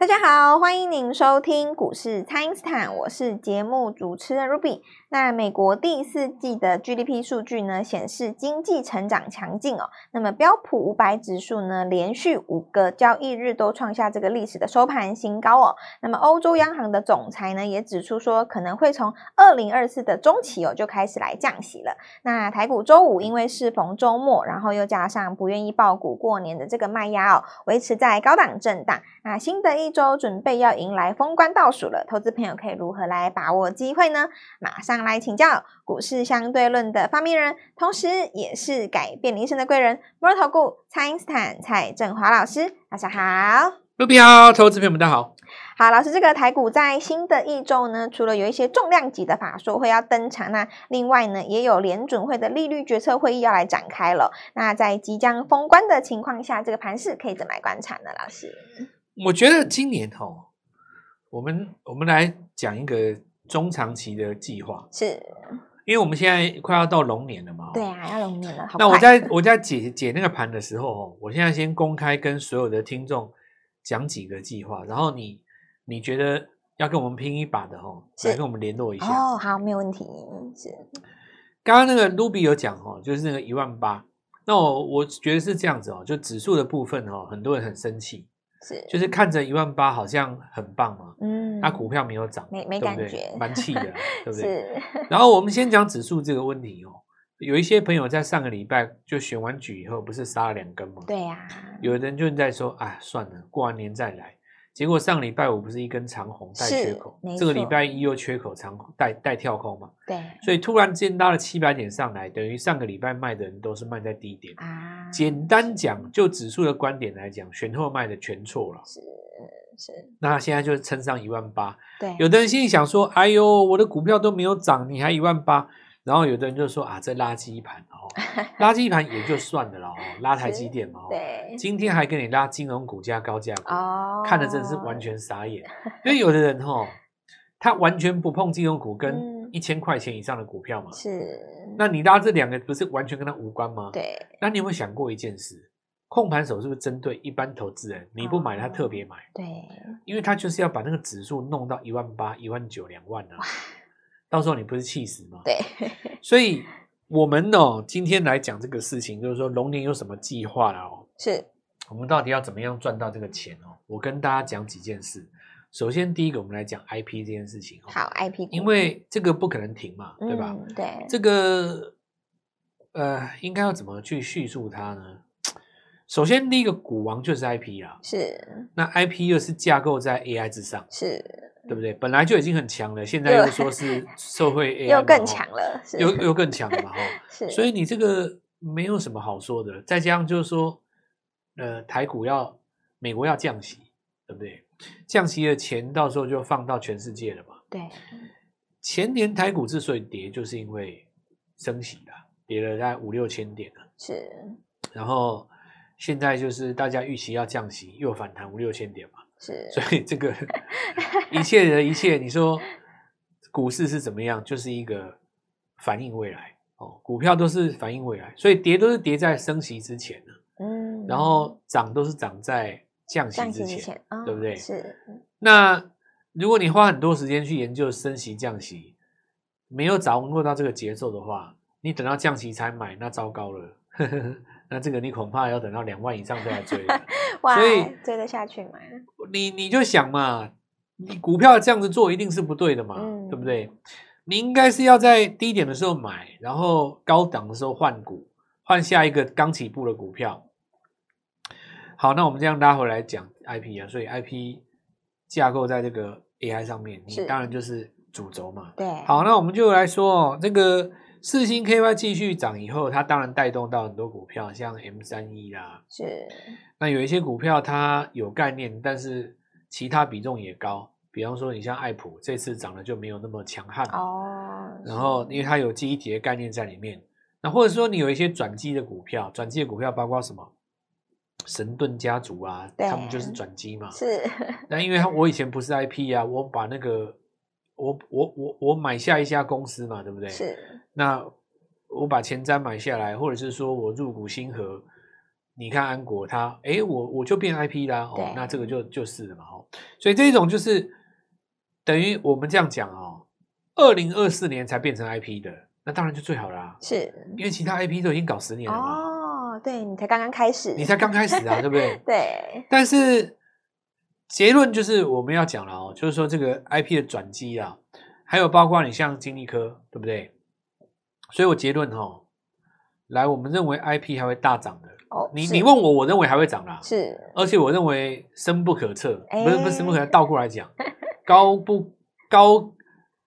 大家好，欢迎您收听股市蔡恩斯坦，我是节目主持人 Ruby。那美国第四季的 GDP 数据呢，显示经济成长强劲哦。那么标普五百指数呢，连续五个交易日都创下这个历史的收盘新高哦。那么欧洲央行的总裁呢，也指出说，可能会从二零二四的中期哦就开始来降息了。那台股周五因为适逢周末，然后又加上不愿意抱股过年的这个卖压哦，维持在高档震荡。那新的一周准备要迎来封关倒数了，投资朋友可以如何来把握机会呢？马上来请教股市相对论的发明人，同时也是改变你一生的贵人——摩尔投顾蔡因斯坦蔡振华老师。大家好，卢比好，投资朋友们大家好。好，老师，这个台股在新的一周呢，除了有一些重量级的法说会要登场，那另外呢，也有联准会的利率决策会议要来展开了。那在即将封关的情况下，这个盘势可以怎么来观察呢？老师？我觉得今年哦，我们我们来讲一个中长期的计划，是，因为我们现在快要到龙年了嘛。对啊，要龙年了。那我在我在解解那个盘的时候哦，我现在先公开跟所有的听众讲几个计划，然后你你觉得要跟我们拼一把的哦，来跟我们联络一下。哦，好，没有问题。是，刚刚那个 Ruby 有讲哦，就是那个一万八，那我我觉得是这样子哦，就指数的部分哦，很多人很生气。是，就是看着一万八好像很棒嘛，嗯，那股票没有涨，没没感觉，蛮气的，对不对？是。然后我们先讲指数这个问题哦，有一些朋友在上个礼拜就选完举以后，不是杀了两根吗？对呀、啊。有人就在说，哎，算了，过完年再来。结果上礼拜五不是一根长红带缺口，这个礼拜一又缺口长红带带跳空嘛？对，所以突然间拉了七百点上来，等于上个礼拜卖的人都是卖在低点啊。简单讲，就指数的观点来讲，选后卖的全错了。是是。那现在就撑上一万八。对，有的人心里想说：“哎呦，我的股票都没有涨，你还一万八？”然后有的人就说：“啊，这垃圾盘哦，垃圾盘也就算了啦，哦，拉台积电嘛，对，今天还给你拉金融股加高价股，哦，看的真是完全傻眼。因为有的人哈，他完全不碰金融股跟一千块钱以上的股票嘛，是。那你拉这两个不是完全跟他无关吗？对。那你有没有想过一件事？控盘手是不是针对一般投资人？你不买，他特别买，对，因为他就是要把那个指数弄到一万八、一万九、两万啊。到时候你不是气死吗？对，所以我们呢、喔，今天来讲这个事情，就是说龙年有什么计划了哦？是，我们到底要怎么样赚到这个钱哦、喔？我跟大家讲几件事。首先，第一个，我们来讲 IP 这件事情。哦好，IP，因为这个不可能停嘛，对吧？嗯、对，这个呃，应该要怎么去叙述它呢？首先，第一个股王就是 IP 啦，是。那 IP 又是架构在 AI 之上，是。对不对？本来就已经很强了，现在又说是社会 AI 又更强了，又又更强了嘛，哈。是，所以你这个没有什么好说的。再加上就是说，呃，台股要美国要降息，对不对？降息的钱到时候就放到全世界了嘛。对。前年台股之所以跌，就是因为升息了，跌了大概五六千点了。是。然后现在就是大家预期要降息，又反弹五六千点嘛。是，所以这个 一切的一切，你说股市是怎么样？就是一个反映未来哦，股票都是反映未来，所以跌都是跌在升息之前呢。嗯，然后涨都是涨在降息之前，之前哦、对不对？是。那如果你花很多时间去研究升息降息，没有掌握到这个节奏的话，你等到降息才买，那糟糕了。那这个你恐怕要等到两万以上再来追了。哇，所以追得下去吗？你你就想嘛，你股票这样子做一定是不对的嘛，嗯、对不对？你应该是要在低点的时候买，然后高档的时候换股，换下一个刚起步的股票。好，那我们这样拉回来讲 IP 啊，所以 IP 架构在这个 AI 上面，你当然就是主轴嘛。对。好，那我们就来说哦，这个。四星 KY 继续涨以后，它当然带动到很多股票，像 M 三一啦，是。那有一些股票它有概念，但是其他比重也高，比方说你像爱普，这次涨的就没有那么强悍哦。然后因为它有记忆体的概念在里面，那或者说你有一些转机的股票，转机的股票包括什么？神盾家族啊，他们就是转机嘛。是。那因为他我以前不是 IP 啊，我把那个。我我我我买下一家公司嘛，对不对？是。那我把前瞻买下来，或者是说我入股星河，你看安国它，哎，我我就变 IP 啦，对哦，那这个就就是了嘛，哦，所以这一种就是等于我们这样讲哦，二零二四年才变成 IP 的，那当然就最好啦，是因为其他 IP 都已经搞十年了嘛，哦，对你才刚刚开始，你才刚开始啊，对不对？对，但是结论就是我们要讲了哦，就是说这个 IP 的转机啊，还有包括你像金立科，对不对？所以我结论哈、哦，来，我们认为 IP 还会大涨的。哦，你你问我，我认为还会涨啦。是，而且我认为深不可测，欸、不是不是深不可测，倒过来讲，高不高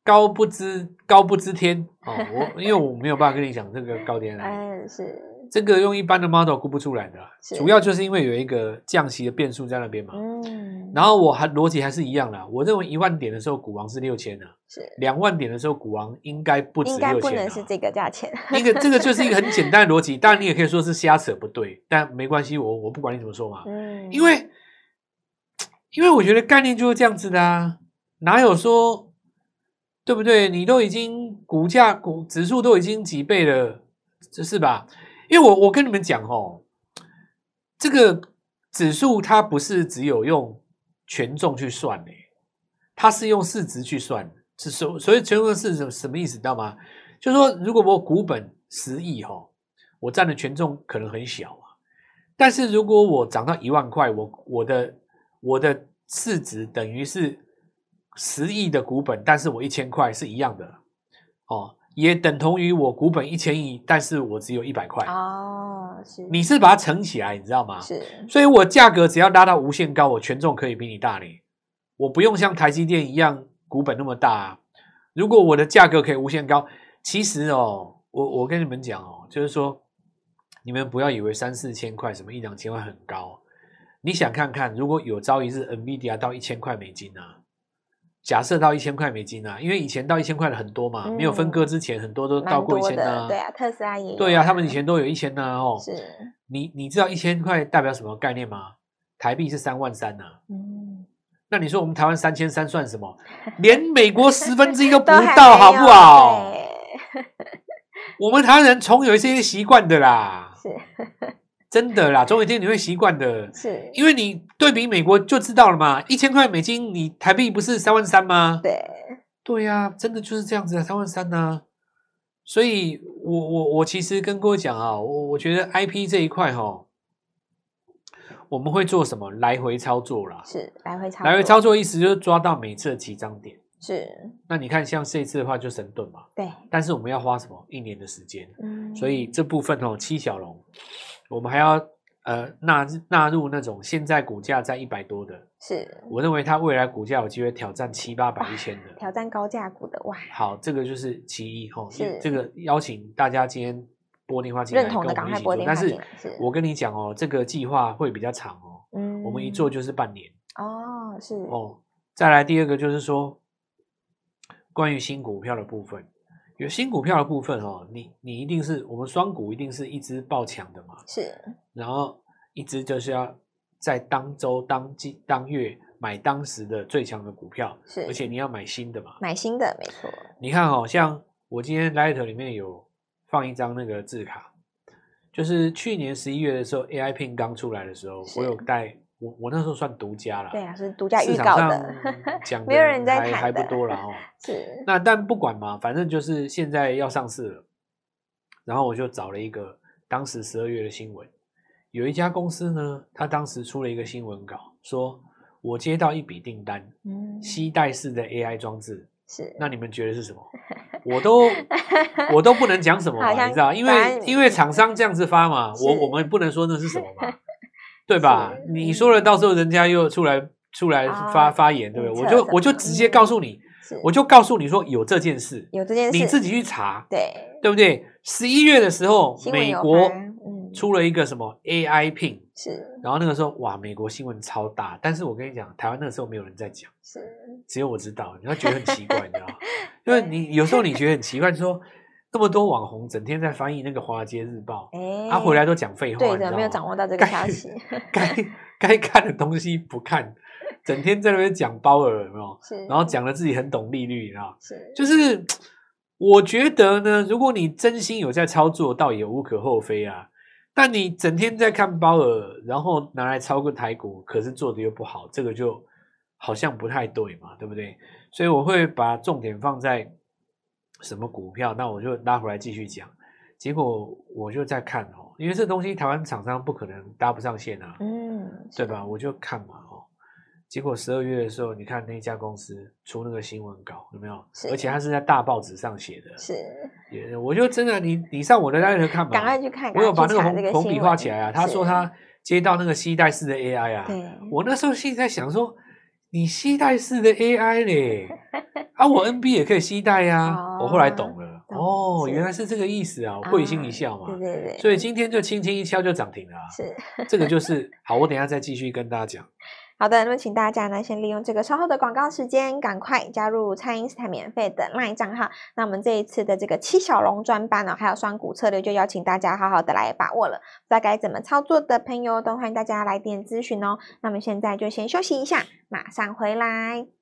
高不知高不知天哦。我因为我没有办法跟你讲这个高点来，嗯，是这个用一般的 model 估不出来的，是主要就是因为有一个降息的变数在那边嘛。嗯，然后我还逻辑还是一样的，我认为一万点的时候股王是六千的，是两万点的时候股王应该不止六千，应该不能是这个价钱。一个这个就是一个很简单的逻辑，当然你也可以说是瞎扯不对，但没关系，我我不管你怎么说嘛，嗯，因为因为我觉得概念就是这样子的啊，哪有说对不对？你都已经股价股指数都已经几倍了，这是吧？因为我我跟你们讲哦，这个指数它不是只有用权重去算的，它是用市值去算，是所所以权重市值什么意思？知道吗？就是说，如果我股本十亿哈，我占的权重可能很小啊，但是如果我涨到一万块，我我的我的市值等于是十亿的股本，但是我一千块是一样的哦。也等同于我股本一千亿，但是我只有一百块哦，是，你是把它乘起来，你知道吗？是，所以我价格只要拉到无限高，我权重可以比你大嘞，我不用像台积电一样股本那么大啊。如果我的价格可以无限高，其实哦，我我跟你们讲哦，就是说，你们不要以为三四千块，什么一两千块很高，你想看看，如果有朝一日 NVIDIA 到一千块美金啊。假设到一千块美金啊，因为以前到一千块的很多嘛，嗯、没有分割之前，很多都到过一千啊。对啊，特斯拉也有。对啊，他们以前都有一千呢哦。是。你你知道一千块代表什么概念吗？台币是三万三呐、啊。嗯。那你说我们台湾三千三算什么？连 美国十分之一都不到，好不好？我们台湾人从有一些习惯的啦。是。真的啦，总有一天你会习惯的，是因为你对比美国就知道了嘛。一千块美金，你台币不是三万三吗？对，对呀、啊，真的就是这样子啊，三万三呐、啊。所以我我我其实跟各位讲啊，我我觉得 IP 这一块哈，我们会做什么？来回操作啦，是来回操作，来回操作意思就是抓到每次的起涨点。是，那你看像这一次的话就神盾嘛，对。但是我们要花什么？一年的时间，嗯，所以这部分哦，七小龙。我们还要呃纳纳入那种现在股价在一百多的，是我认为它未来股价有机会挑战七八百一千的，挑战高价股的哇！好，这个就是其一哈，是这个邀请大家今天拨电话进来跟我们一起做，但是我跟你讲哦，这个计划会比较长哦，嗯，我们一做就是半年哦，是哦，再来第二个就是说关于新股票的部分。有新股票的部分哦，你你一定是我们双股一定是一支爆强的嘛，是，然后一支就是要在当周当季当月买当时的最强的股票，是，而且你要买新的嘛，买新的没错。你看哦，像我今天 Light 里面有放一张那个字卡，就是去年十一月的时候 AI Pin 刚出来的时候，我有带。我我那时候算独家了，对啊，是独家预告的，讲 没有人在谈，还不多了哦。是，那但不管嘛，反正就是现在要上市了。然后我就找了一个当时十二月的新闻，有一家公司呢，他当时出了一个新闻稿，说我接到一笔订单，嗯，携带式的 AI 装置，是，那你们觉得是什么？我都 我都不能讲什么嘛，你知道，因为因为厂商这样子发嘛，我我们不能说那是什么嘛。对吧？你说了，到时候人家又出来出来发、哦、发言，对不对？我就我就直接告诉你，我就告诉你说有这件事，有这件事，你自己去查，对对不对？十一月的时候，美国出了一个什么 AI Pin，是，然后那个时候哇，美国新闻超大，但是我跟你讲，台湾那个时候没有人在讲，是，只有我知道，你要觉得很奇怪，你知道吗？因为你有时候你 觉得很奇怪，就说。这么多网红整天在翻译那个《华尔街日报》，他回来都讲废话，对的，没有掌握到这个消息。该该看的东西不看，整天在那边讲鲍尔，有没有？是，然后讲了自己很懂利率，你知道？是，就是我觉得呢，如果你真心有在操作，倒也无可厚非啊。但你整天在看鲍尔，然后拿来炒个台股，可是做的又不好，这个就好像不太对嘛，对不对？所以我会把重点放在什么股票，那我就拉回来继续讲。结果我就在看哦，因为这东西台湾厂商不可能搭不上线啊，嗯，对吧？我就看嘛哦。结果十二月的时候，你看那家公司出那个新闻稿有没有？而且他是在大报纸上写的。是，也我就真的，你你上我的 LINE 看吧。赶快去看。我有把那个红红笔画起来啊。他说他接到那个西带式的 AI 啊。对。我那时候心里在想说，你携带式的 AI 嘞？啊，我 NB 也可以携带呀。我后来懂了，哦，原来是这个意思啊，会心一笑嘛。对对对。所以今天就轻轻一敲就涨停了。是。这个就是好，我等一下再继续跟大家讲。好的，那么请大家呢，先利用这个稍后的广告时间，赶快加入蔡因斯坦免费的 LINE 账号。那我们这一次的这个七小龙专班呢，还有双股策略，就邀请大家好好的来把握了。不知道该怎么操作的朋友，都欢迎大家来电咨询哦。那么现在就先休息一下，马上回来。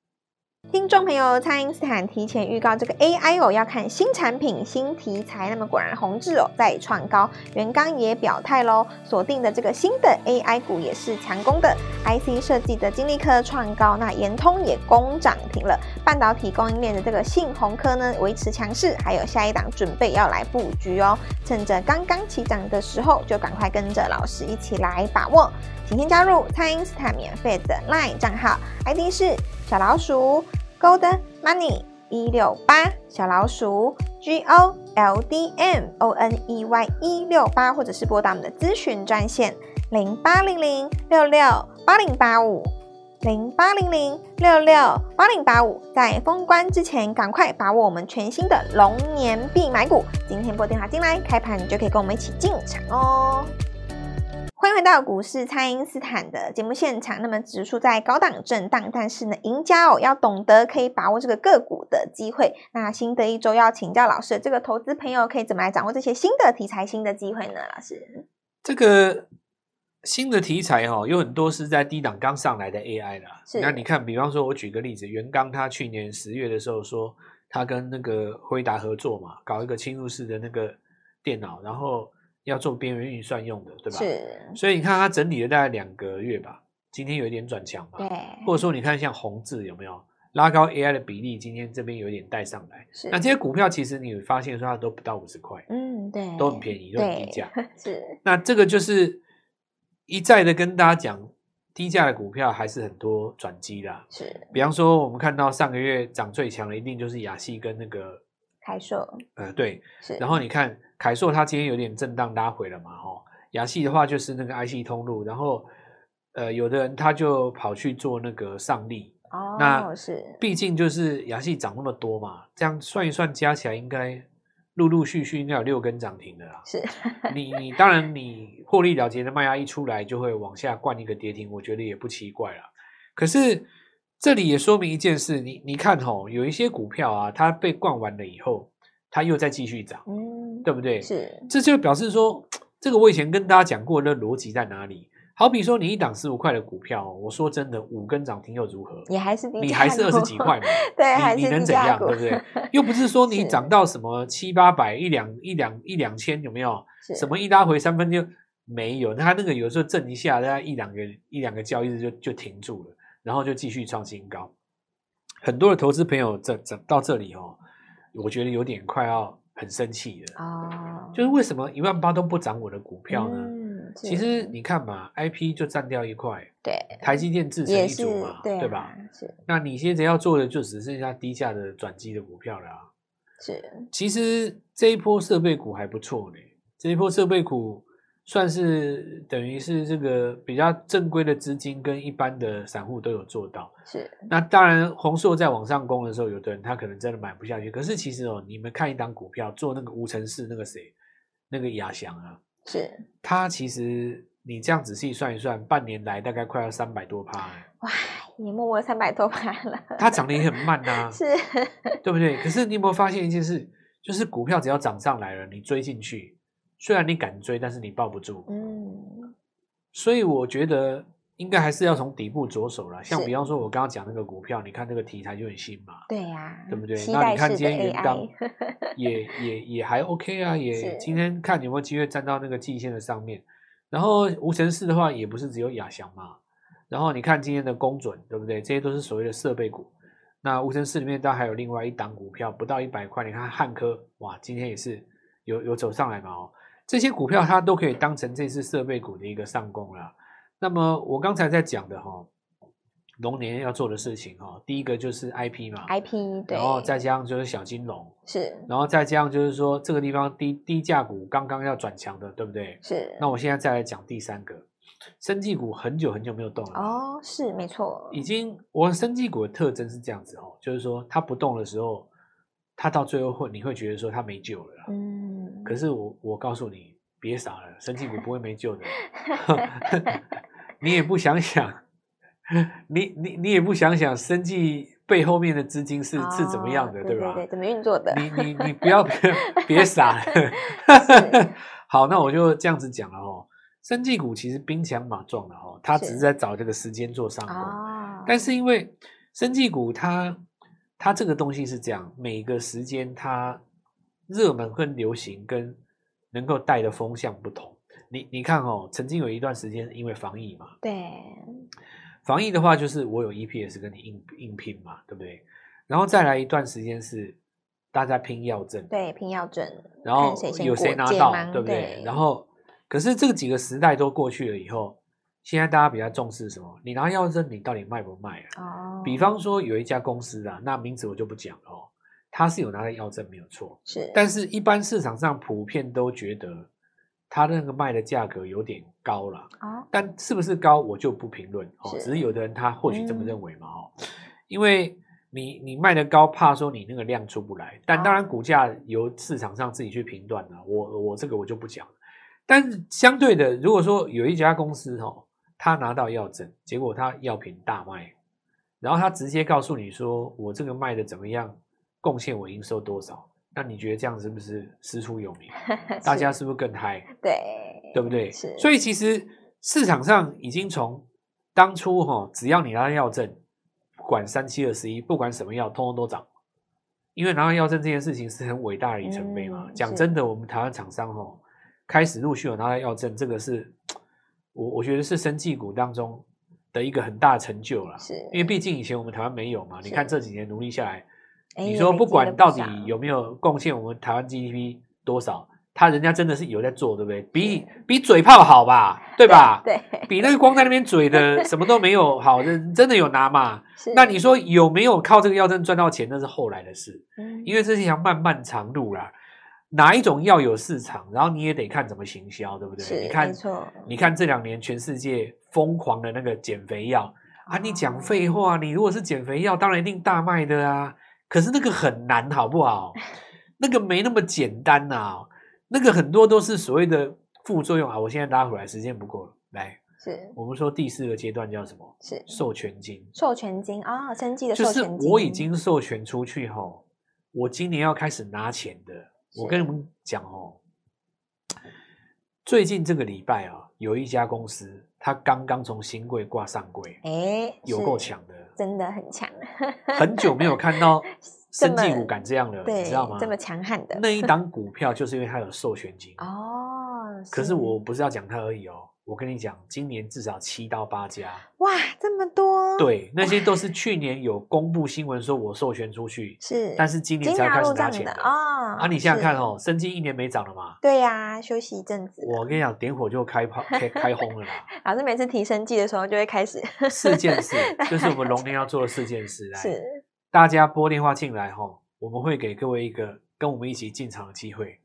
听众朋友，蔡因斯坦提前预告这个 AI 哦，要看新产品、新题材。那么果然宏致哦再创高，元刚也表态喽，锁定的这个新的 AI 股也是强攻的。IC 设计的晶力科创高，那延通也攻涨停了。半导体供应链的这个信宏科呢维持强势，还有下一档准备要来布局哦。趁着刚刚起涨的时候，就赶快跟着老师一起来把握。请先加入蔡因斯坦免费的 LINE 账号，ID 是小老鼠。Gold Money 一六八小老鼠 G O L D M O N E Y 一六八，或者是拨打我们的咨询专线零八零零六六八零八五零八零零六六八零八五，在封关之前，赶快把握我们全新的龙年必买股。今天拨电话进来，开盘你就可以跟我们一起进场哦。欢迎回到股市，蔡因斯坦的节目现场。那么指数在高档震荡，但是呢，赢家哦要懂得可以把握这个个股的机会。那新的一周要请教老师，这个投资朋友可以怎么来掌握这些新的题材、新的机会呢？老师，这个新的题材哈、哦，有很多是在低档刚上来的 AI 啦。是。那你看，比方说，我举个例子，袁刚他去年十月的时候说，他跟那个辉达合作嘛，搞一个侵入式的那个电脑，然后。要做边缘运算用的，对吧？是。所以你看它整理了大概两个月吧，今天有一点转强嘛。对。或者说你看像红字有没有拉高 AI 的比例？今天这边有一点带上来。是。那这些股票其实你会发现说它都不到五十块，嗯，对，都很便宜，都很低价。是。那这个就是一再的跟大家讲，低价的股票还是很多转机的。是。比方说我们看到上个月涨最强的一定就是亚细跟那个凯硕。呃，对。是。然后你看。凯硕它今天有点震荡拉回了嘛，吼，亚细的话就是那个 IC 通路，然后呃，有的人他就跑去做那个上力，哦，那是，毕竟就是亚细涨那么多嘛，这样算一算加起来应该陆陆续续应该有六根涨停的啦。是，你 你当然你获利了结的卖压一出来就会往下灌一个跌停，我觉得也不奇怪啦。可是这里也说明一件事，你你看吼，有一些股票啊，它被灌完了以后。它又在继续涨，嗯，对不对？是，这就表示说，这个我以前跟大家讲过，的逻辑在哪里？好比说，你一档十五块的股票，我说真的，五根涨停又如何？你还是你还是二十几块嘛？对，你你能怎样？对不对？又不是说你涨到什么七八百一两一两一两千有没有？什么一拉回三分就没有？那它那个有时候震一下，大概一两个一两个交易日就就停住了，然后就继续创新高。很多的投资朋友这这到这里哦。我觉得有点快要很生气了哦，就是为什么一万八都不涨我的股票呢？嗯，其实你看嘛，IP 就占掉一块，对，台积电自成一组嘛，对，啊、对吧？是，那你现在要做的就只剩下低价的转机的股票了啊。是，其实这一波设备股还不错呢，这一波设备股。算是等于是这个比较正规的资金跟一般的散户都有做到。是，那当然红硕在往上攻的时候，有的人他可能真的买不下去。可是其实哦，你们看一档股票做那个无尘室那个谁，那个亚翔啊，是，他其实你这样仔细算一算，半年来大概快要三百多趴。哇，你摸摸三百多趴了。它涨得也很慢呐、啊，是，对不对？可是你有没有发现一件事，就是股票只要涨上来了，你追进去。虽然你敢追，但是你抱不住。嗯，所以我觉得应该还是要从底部着手了。像比方说，我刚刚讲那个股票，你看那个题材就很新嘛，对呀、啊，对不对？那你看今天元当 也也也还 OK 啊，也今天看有没有机会站到那个季线的上面。然后无尘室的话，也不是只有亚翔嘛。然后你看今天的工准，对不对？这些都是所谓的设备股。那无尘室里面当然还有另外一档股票，不到一百块。你看汉科，哇，今天也是有有走上来嘛哦。这些股票它都可以当成这次设备股的一个上攻了。那么我刚才在讲的哈，龙年要做的事情哈，第一个就是 IP 嘛，IP 对，然后再加上就是小金融，是，然后再加上就是说这个地方低低价股刚刚要转强的，对不对？是。那我现在再来讲第三个，生技股很久很久没有动了哦，是没错，已经我生技股的特征是这样子哦，就是说它不动的时候，它到最后会你会觉得说它没救了啦，嗯，可是我我告诉你。别傻了，生技股不会没救的。你也不想想，你你你也不想想，生技背后面的资金是、哦、是怎么样的，对，对吧？对，怎么运作的？你你你 不要别别傻了。好，那我就这样子讲了哦。生技股其实兵强马壮的哦，它只是在找这个时间做上攻。哦、但是因为生技股它它这个东西是这样，每个时间它热门跟流行跟能够带的风向不同，你你看哦，曾经有一段时间因为防疫嘛，对，防疫的话就是我有 EPS 跟你硬硬拼嘛，对不对？然后再来一段时间是大家拼药证，对，拼药证，然后有谁拿到，对不对？对，然后可是这几个时代都过去了以后，现在大家比较重视什么？你拿药证，你到底卖不卖啊？哦，比方说有一家公司啊，那名字我就不讲了哦。他是有拿到药证没有错，是，但是一般市场上普遍都觉得他那个卖的价格有点高了啊、哦。但是不是高我就不评论哦，只是有的人他或许这么认为嘛哦，嗯、因为你你卖的高，怕说你那个量出不来。但当然股价由市场上自己去评断了，我我这个我就不讲。但是相对的，如果说有一家公司哦，他拿到药证，结果他药品大卖，然后他直接告诉你说我这个卖的怎么样？贡献我营收多少？那你觉得这样是不是师出有名？大家是不是更嗨？对，对不对？是。所以其实市场上已经从当初哈，只要你拿到药证，不管三七二十一，不管什么药，通通都涨。因为拿到药证这件事情是很伟大的里程碑嘛。嗯、讲真的，我们台湾厂商哈，开始陆续有拿到药证，这个是我我觉得是生技股当中的一个很大的成就了。是。因为毕竟以前我们台湾没有嘛，你看这几年努力下来。你说不管到底有没有贡献我们台湾 GDP 多少，他人家真的是有在做，对不对？比比嘴炮好吧，对吧？对，比那个光在那边嘴的什么都没有好，真真的有拿嘛？那你说有没有靠这个药证赚到钱？那是后来的事，因为这是一条漫漫长路啦。哪一种药有市场，然后你也得看怎么行销，对不对？你看，你看这两年全世界疯狂的那个减肥药啊，你讲废话，你如果是减肥药，当然一定大卖的啊。可是那个很难，好不好？那个没那么简单呐、啊，那个很多都是所谓的副作用啊。我现在拉回来，时间不够了，来，是我们说第四个阶段叫什么？是授权金。授权金啊，生技的授权金。就是我已经授权出去后，我今年要开始拿钱的。我跟你们讲哦，最近这个礼拜啊，有一家公司，它刚刚从新贵挂上柜，哎，有够强的。真的很强，很久没有看到 生技股敢这样了，你知道吗？这么强悍的那一档股票，就是因为它有授权金哦。可是我不是要讲它而已哦。我跟你讲，今年至少七到八家，哇，这么多！对，那些都是 去年有公布新闻说我授权出去，是，但是今年才开始拿钱的啊、哦。啊，你想想看哦，生技一年没涨了嘛？对呀、啊，休息一阵子。我跟你讲，点火就开炮，开开轰了啦。老师每次提生技的时候，就会开始 四件事，就是我们龙年要做的四件事。来，是大家拨电话进来哈，我们会给各位一个跟我们一起进场的机会。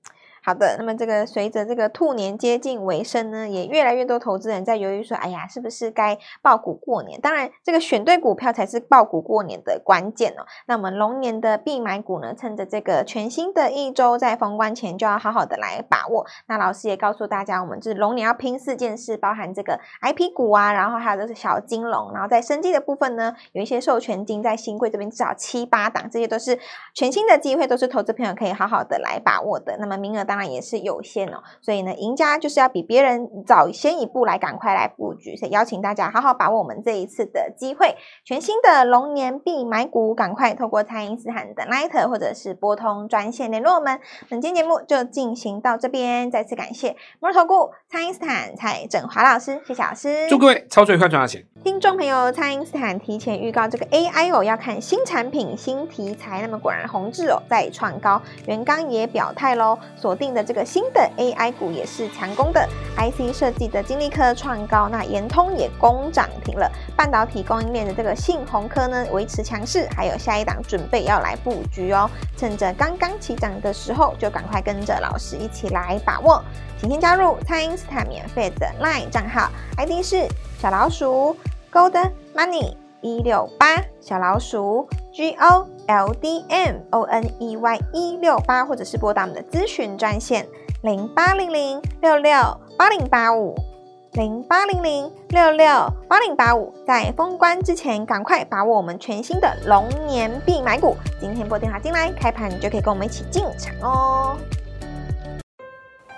好的，那么这个随着这个兔年接近尾声呢，也越来越多投资人在犹豫说，哎呀，是不是该爆股过年？当然，这个选对股票才是爆股过年的关键哦。那我们龙年的必买股呢，趁着这个全新的一周在封关前，就要好好的来把握。那老师也告诉大家，我们是龙年要拼四件事，包含这个 IP 股啊，然后还有就是小金龙，然后在生计的部分呢，有一些授权金在新贵这边至少七八档，这些都是全新的机会，都是投资朋友可以好好的来把握的。那么名额大。当然也是有限哦。所以呢，赢家就是要比别人早先一步来赶快来布局。所以邀请大家好好把握我们这一次的机会，全新的龙年必买股，赶快透过蔡因斯坦的 LINE 或者是拨通专线联络我们。本期节目就进行到这边，再次感谢摩尔投顾蔡因斯坦蔡振华老师，谢谢老师，祝各位操作愉快，赚大钱。听众朋友，蔡因斯坦提前预告这个 AI 哦，要看新产品、新题材。那么果然，宏致哦再创高，元刚也表态喽，锁定的这个新的 AI 股也是强攻的。IC 设计的金立科创高，那研通也攻涨停了。半导体供应链的这个信宏科呢维持强势，还有下一档准备要来布局哦。趁着刚刚起涨的时候，就赶快跟着老师一起来把握。请先加入蔡因斯坦免费的 LINE 账号，ID 是小老鼠。Gold Money 一六八小老鼠 G O L D M O N E Y 一六八，或者是拨打我们的咨询专线零八零零六六八零八五零八零零六六八零八五，在封关之前，赶快把握我们全新的龙年必买股。今天拨电话进来，开盘你就可以跟我们一起进场哦。